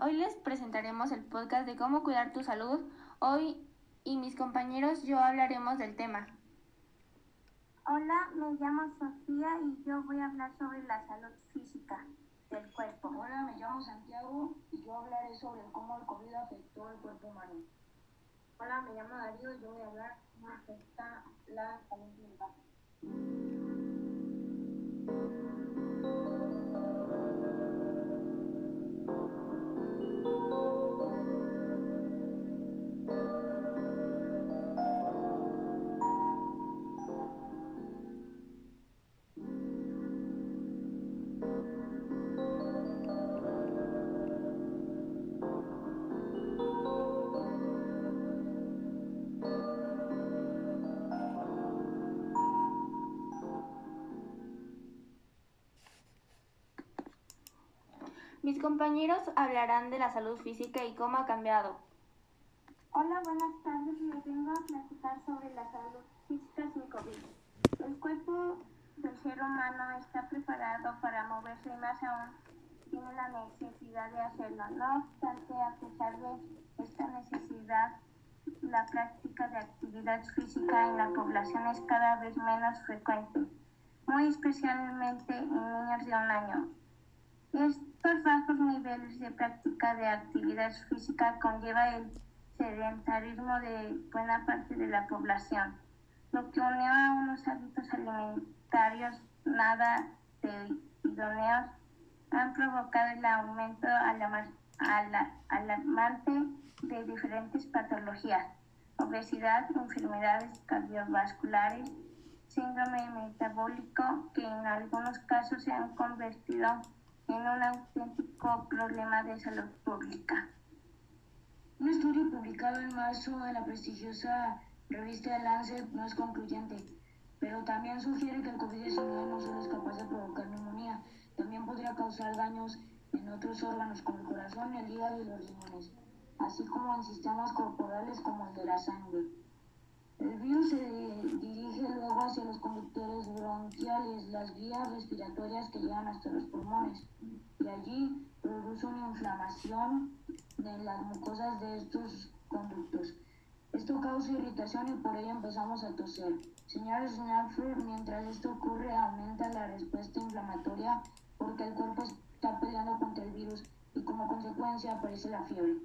Hoy les presentaremos el podcast de cómo cuidar tu salud. Hoy y mis compañeros yo hablaremos del tema. Hola, me llamo Sofía y yo voy a hablar sobre la salud física del cuerpo. Hola, me llamo Santiago y yo hablaré sobre cómo el COVID afectó al cuerpo humano. Hola, me llamo Darío y yo voy a hablar cómo afecta la salud mental. Mis compañeros hablarán de la salud física y cómo ha cambiado. Hola, buenas tardes. Les vengo a platicar sobre la salud física sin COVID. El cuerpo del ser humano está preparado para moverse y más aún tiene la necesidad de hacerlo. No obstante, a pesar de esta necesidad, la práctica de actividad física en la población es cada vez menos frecuente, muy especialmente en niños de un año. Estos bajos niveles de práctica de actividad física conlleva el sedentarismo de buena parte de la población, lo que unió a unos hábitos alimentarios nada idóneos han provocado el aumento alarmante de diferentes patologías, obesidad, enfermedades cardiovasculares, síndrome metabólico, que en algunos casos se han convertido en un auténtico problema de salud pública. Un estudio publicado en marzo en la prestigiosa revista Lancet no es concluyente, pero también sugiere que el COVID-19 no solo es capaz de provocar neumonía, también podría causar daños en otros órganos como el corazón, el hígado y los riñones, así como en sistemas corporales como el de la sangre. El virus se dirige luego hacia los conductores bronquiales, las vías respiratorias que llegan hasta los pulmones, y allí produce una inflamación de las mucosas de estos conductos. Esto causa irritación y por ello empezamos a toser. Señores Snapford, mientras esto ocurre aumenta la respuesta inflamatoria porque el cuerpo está peleando contra el virus y como consecuencia aparece la fiebre.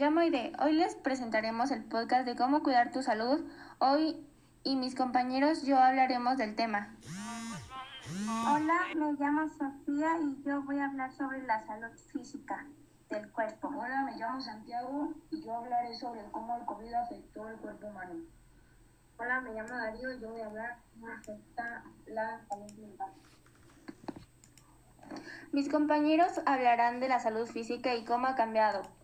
Llamo Ide. Hoy les presentaremos el podcast de cómo cuidar tu salud. Hoy y mis compañeros yo hablaremos del tema. Hola, me llamo Sofía y yo voy a hablar sobre la salud física del cuerpo. Hola, me llamo Santiago y yo hablaré sobre cómo el COVID afectó al cuerpo humano. Hola, me llamo Darío y yo voy a hablar cómo afecta la salud mental. Mis compañeros hablarán de la salud física y cómo ha cambiado.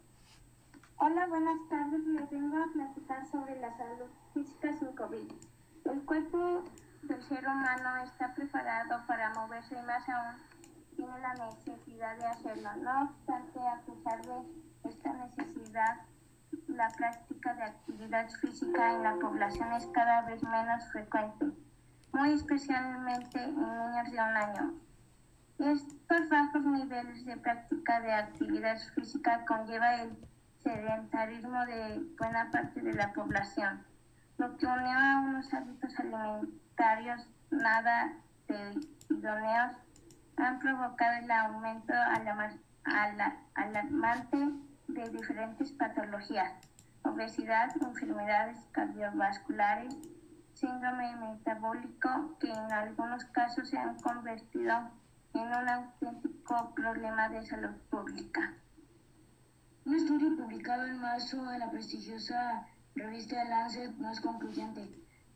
Hola, buenas tardes. Les vengo a platicar sobre la salud física sin COVID. El cuerpo del ser humano está preparado para moverse y más aún tiene la necesidad de hacerlo. No obstante, a pesar de esta necesidad, la práctica de actividad física en la población es cada vez menos frecuente, muy especialmente en niños de un año. Estos bajos niveles de práctica de actividad física conlleva el sedentarismo de buena parte de la población, lo que unió a unos hábitos alimentarios nada idóneos han provocado el aumento alarmante de diferentes patologías, obesidad, enfermedades cardiovasculares, síndrome metabólico, que en algunos casos se han convertido en un auténtico problema de salud pública. Un estudio publicado en marzo en la prestigiosa revista Lancet no es concluyente,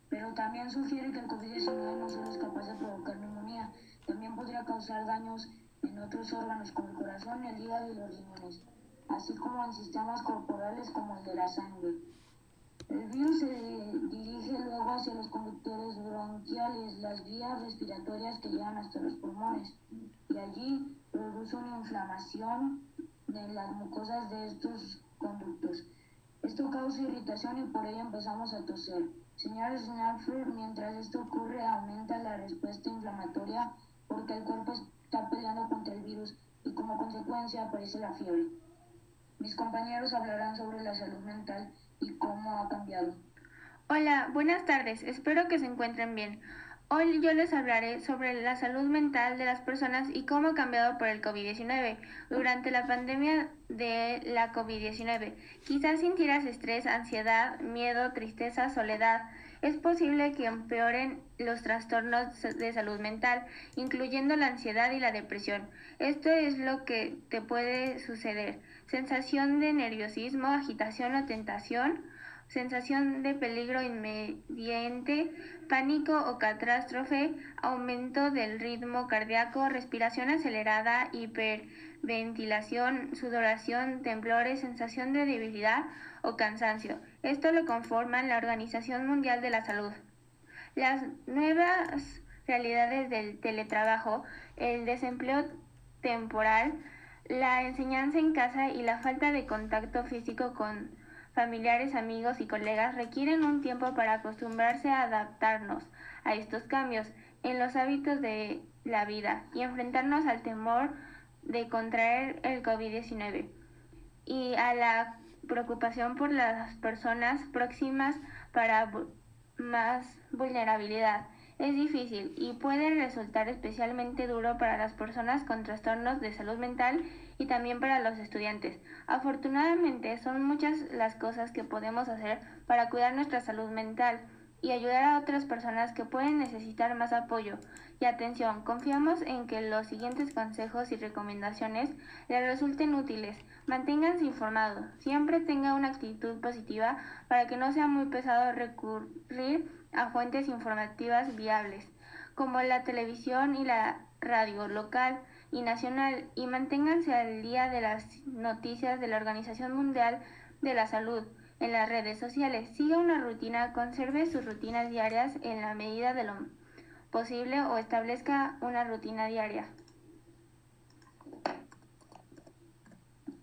pero también sugiere que el COVID-19 no solo es capaz de provocar neumonía, también podría causar daños en otros órganos como el corazón, el hígado y los riñones, así como en sistemas corporales como el de la sangre. El virus se dirige luego hacia los conductores bronquiales, las vías respiratorias que llegan hasta los pulmones, y allí produce una inflamación de las mucosas de estos conductos. Esto causa irritación y por ello empezamos a toser. Señor Snapford, mientras esto ocurre aumenta la respuesta inflamatoria porque el cuerpo está peleando contra el virus y como consecuencia aparece la fiebre. Mis compañeros hablarán sobre la salud mental y cómo ha cambiado. Hola, buenas tardes. Espero que se encuentren bien. Hoy yo les hablaré sobre la salud mental de las personas y cómo ha cambiado por el COVID-19. Durante la pandemia de la COVID-19, quizás sintieras estrés, ansiedad, miedo, tristeza, soledad. Es posible que empeoren los trastornos de salud mental, incluyendo la ansiedad y la depresión. Esto es lo que te puede suceder. Sensación de nerviosismo, agitación o tentación sensación de peligro inmediente, pánico o catástrofe, aumento del ritmo cardíaco, respiración acelerada, hiperventilación, sudoración, temblores, sensación de debilidad o cansancio. Esto lo conforman la Organización Mundial de la Salud. Las nuevas realidades del teletrabajo, el desempleo temporal, la enseñanza en casa y la falta de contacto físico con familiares, amigos y colegas requieren un tiempo para acostumbrarse a adaptarnos a estos cambios en los hábitos de la vida y enfrentarnos al temor de contraer el COVID-19 y a la preocupación por las personas próximas para más vulnerabilidad. Es difícil y puede resultar especialmente duro para las personas con trastornos de salud mental y también para los estudiantes. Afortunadamente son muchas las cosas que podemos hacer para cuidar nuestra salud mental y ayudar a otras personas que pueden necesitar más apoyo y atención. Confiamos en que los siguientes consejos y recomendaciones les resulten útiles. Manténganse informados. Siempre tenga una actitud positiva para que no sea muy pesado recurrir a fuentes informativas viables, como la televisión y la radio local y nacional y manténganse al día de las noticias de la Organización Mundial de la Salud en las redes sociales. Siga una rutina, conserve sus rutinas diarias en la medida de lo posible o establezca una rutina diaria.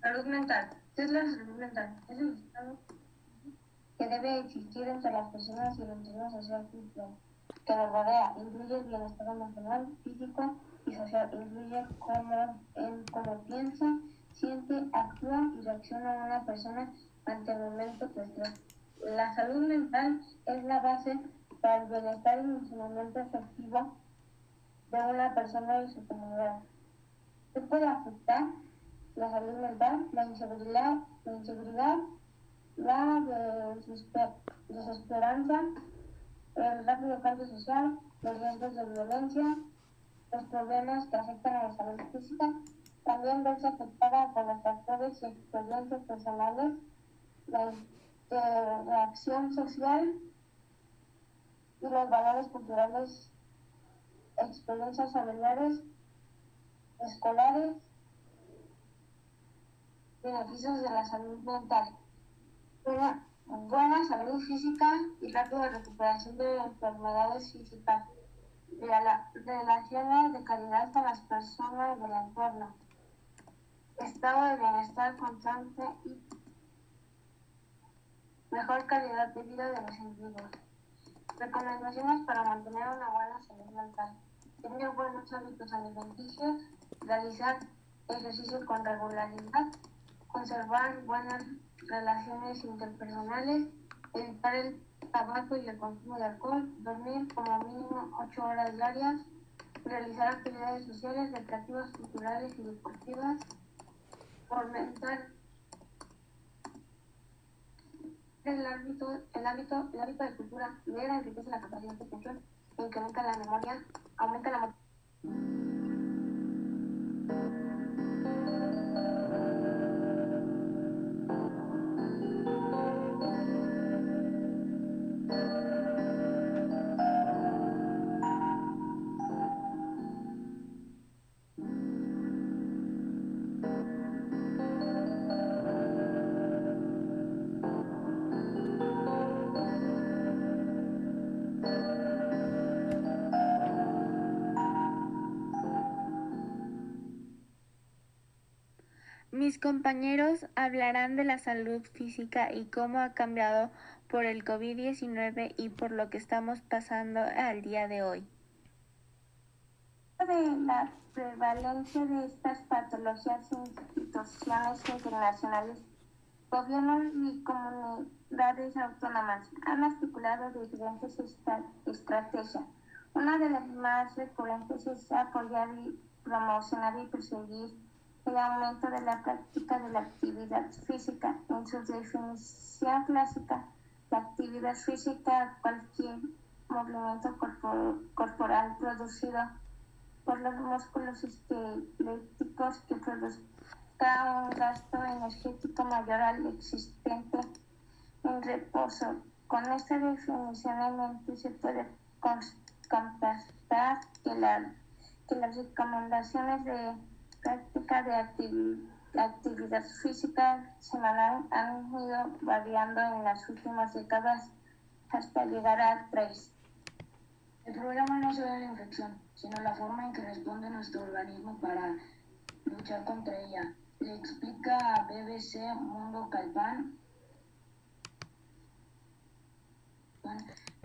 Salud mental. ¿Qué es la salud mental? Es el estado que debe existir entre las personas y el entorno social que nos rodea. Incluye el bienestar emocional, físico y social incluye cómo, en cómo piensa, siente, actúa y reacciona una persona ante el momento que está. La salud mental es la base para el bienestar y funcionamiento efectivo de una persona y su comunidad. ¿Qué puede afectar la salud mental? La inseguridad, la, inseguridad, la desesperanza, el rápido cambio social, los riesgos de violencia, los problemas que afectan a la salud física, también verse afectada por los factores y experiencias personales, la reacción social y los valores culturales, experiencias familiares, escolares, beneficios de la salud mental. Buena salud física y rápida recuperación de enfermedades físicas relaciones de calidad con las personas del entorno, estado de bienestar constante y mejor calidad de vida de los individuos. Recomendaciones para mantener una buena salud mental. Tener buenos hábitos alimenticios, realizar ejercicio con regularidad, conservar buenas relaciones interpersonales, evitar el tabaco y el consumo de alcohol, dormir como mínimo 8 horas diarias, realizar actividades sociales, recreativas, culturales y deportivas, fomentar el hábito, el hábito, el hábito de cultura, leer enriquece la capacidad de atención, incrementa la memoria, aumenta la Mis compañeros hablarán de la salud física y cómo ha cambiado por el COVID-19 y por lo que estamos pasando al día de hoy. De la prevalencia de estas patologías en instituciones internacionales, gobiernos y comunidades autónomas han articulado diferentes estrategias. Una de las más recurrentes es apoyar y promocionar y perseguir el aumento de la práctica de la actividad física. En su definición clásica, la actividad física, cualquier movimiento corporal producido por los músculos esqueléticos que produzca un gasto energético mayor al existente en reposo. Con esta definición en mente se puede constatar que, que las recomendaciones de práctica de actividad física semanal han ido variando en las últimas décadas hasta llegar a tres. El problema no es la infección, sino la forma en que responde nuestro organismo para luchar contra ella. Le explica a BBC Mundo Calpan,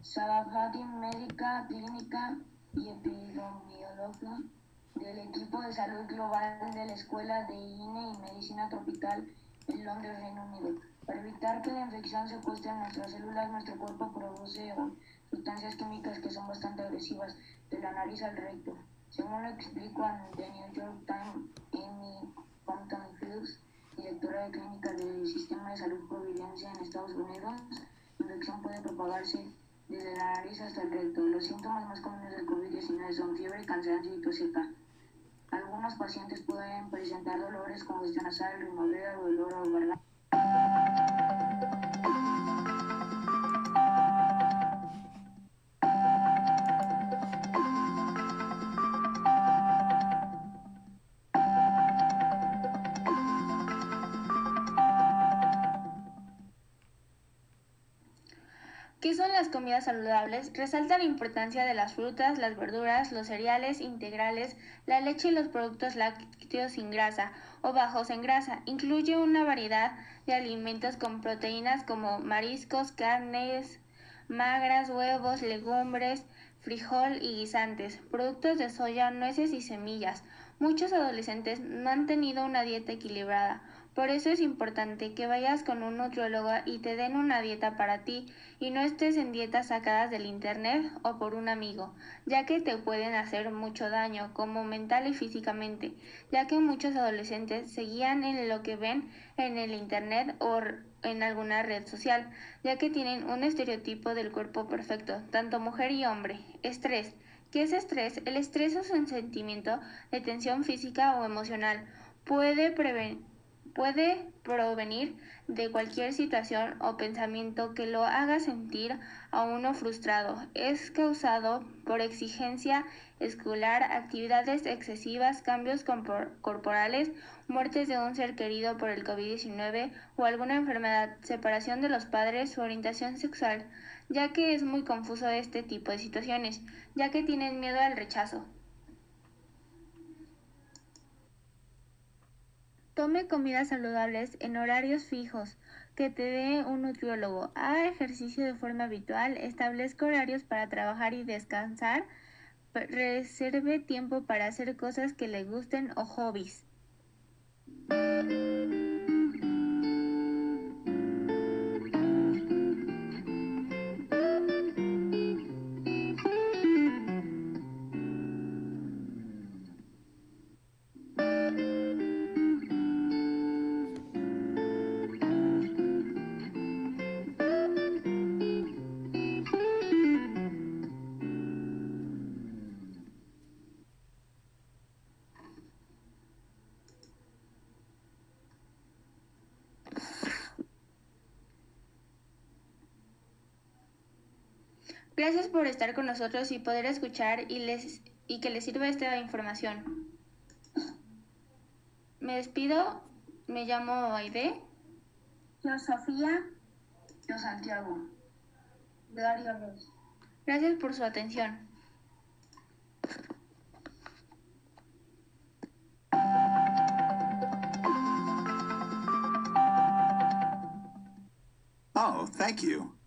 Sabahati Médica Clínica y Epidemiología del equipo de salud global de la Escuela de INE y Medicina Tropical en Londres, Reino Unido. Para evitar que la infección se pueste en nuestras células, nuestro cuerpo produce sustancias químicas que son bastante agresivas, de la nariz al recto. Según lo explico en The New York Times, Amy Compton Fields, directora de clínica del Sistema de Salud Providencia en Estados Unidos, la infección puede propagarse desde la nariz hasta el recto. Los síntomas más comunes del COVID-19 son fiebre, cansancio y tos seca. Algunos pacientes pueden presentar dolores, congestión nasal, rinorrea, dolor o garganta. Comidas saludables? Resalta la importancia de las frutas, las verduras, los cereales integrales, la leche y los productos lácteos sin grasa o bajos en grasa. Incluye una variedad de alimentos con proteínas como mariscos, carnes magras, huevos, legumbres, frijol y guisantes, productos de soya, nueces y semillas. Muchos adolescentes no han tenido una dieta equilibrada por eso es importante que vayas con un nutriólogo y te den una dieta para ti y no estés en dietas sacadas del internet o por un amigo, ya que te pueden hacer mucho daño, como mental y físicamente, ya que muchos adolescentes se guían en lo que ven en el internet o en alguna red social, ya que tienen un estereotipo del cuerpo perfecto, tanto mujer y hombre. Estrés. ¿Qué es estrés? El estrés es un sentimiento de tensión física o emocional. Puede prevenir puede provenir de cualquier situación o pensamiento que lo haga sentir a uno frustrado. Es causado por exigencia escolar, actividades excesivas, cambios corporales, muertes de un ser querido por el COVID-19 o alguna enfermedad, separación de los padres o orientación sexual, ya que es muy confuso este tipo de situaciones, ya que tienen miedo al rechazo. Tome comidas saludables en horarios fijos que te dé un nutriólogo. Haga ejercicio de forma habitual. Establezca horarios para trabajar y descansar. Reserve tiempo para hacer cosas que le gusten o hobbies. Gracias por estar con nosotros y poder escuchar y, les, y que les sirva esta información. Me despido, me llamo Aide. Yo Sofía. Yo Santiago. Gracias por su atención. Oh, thank you.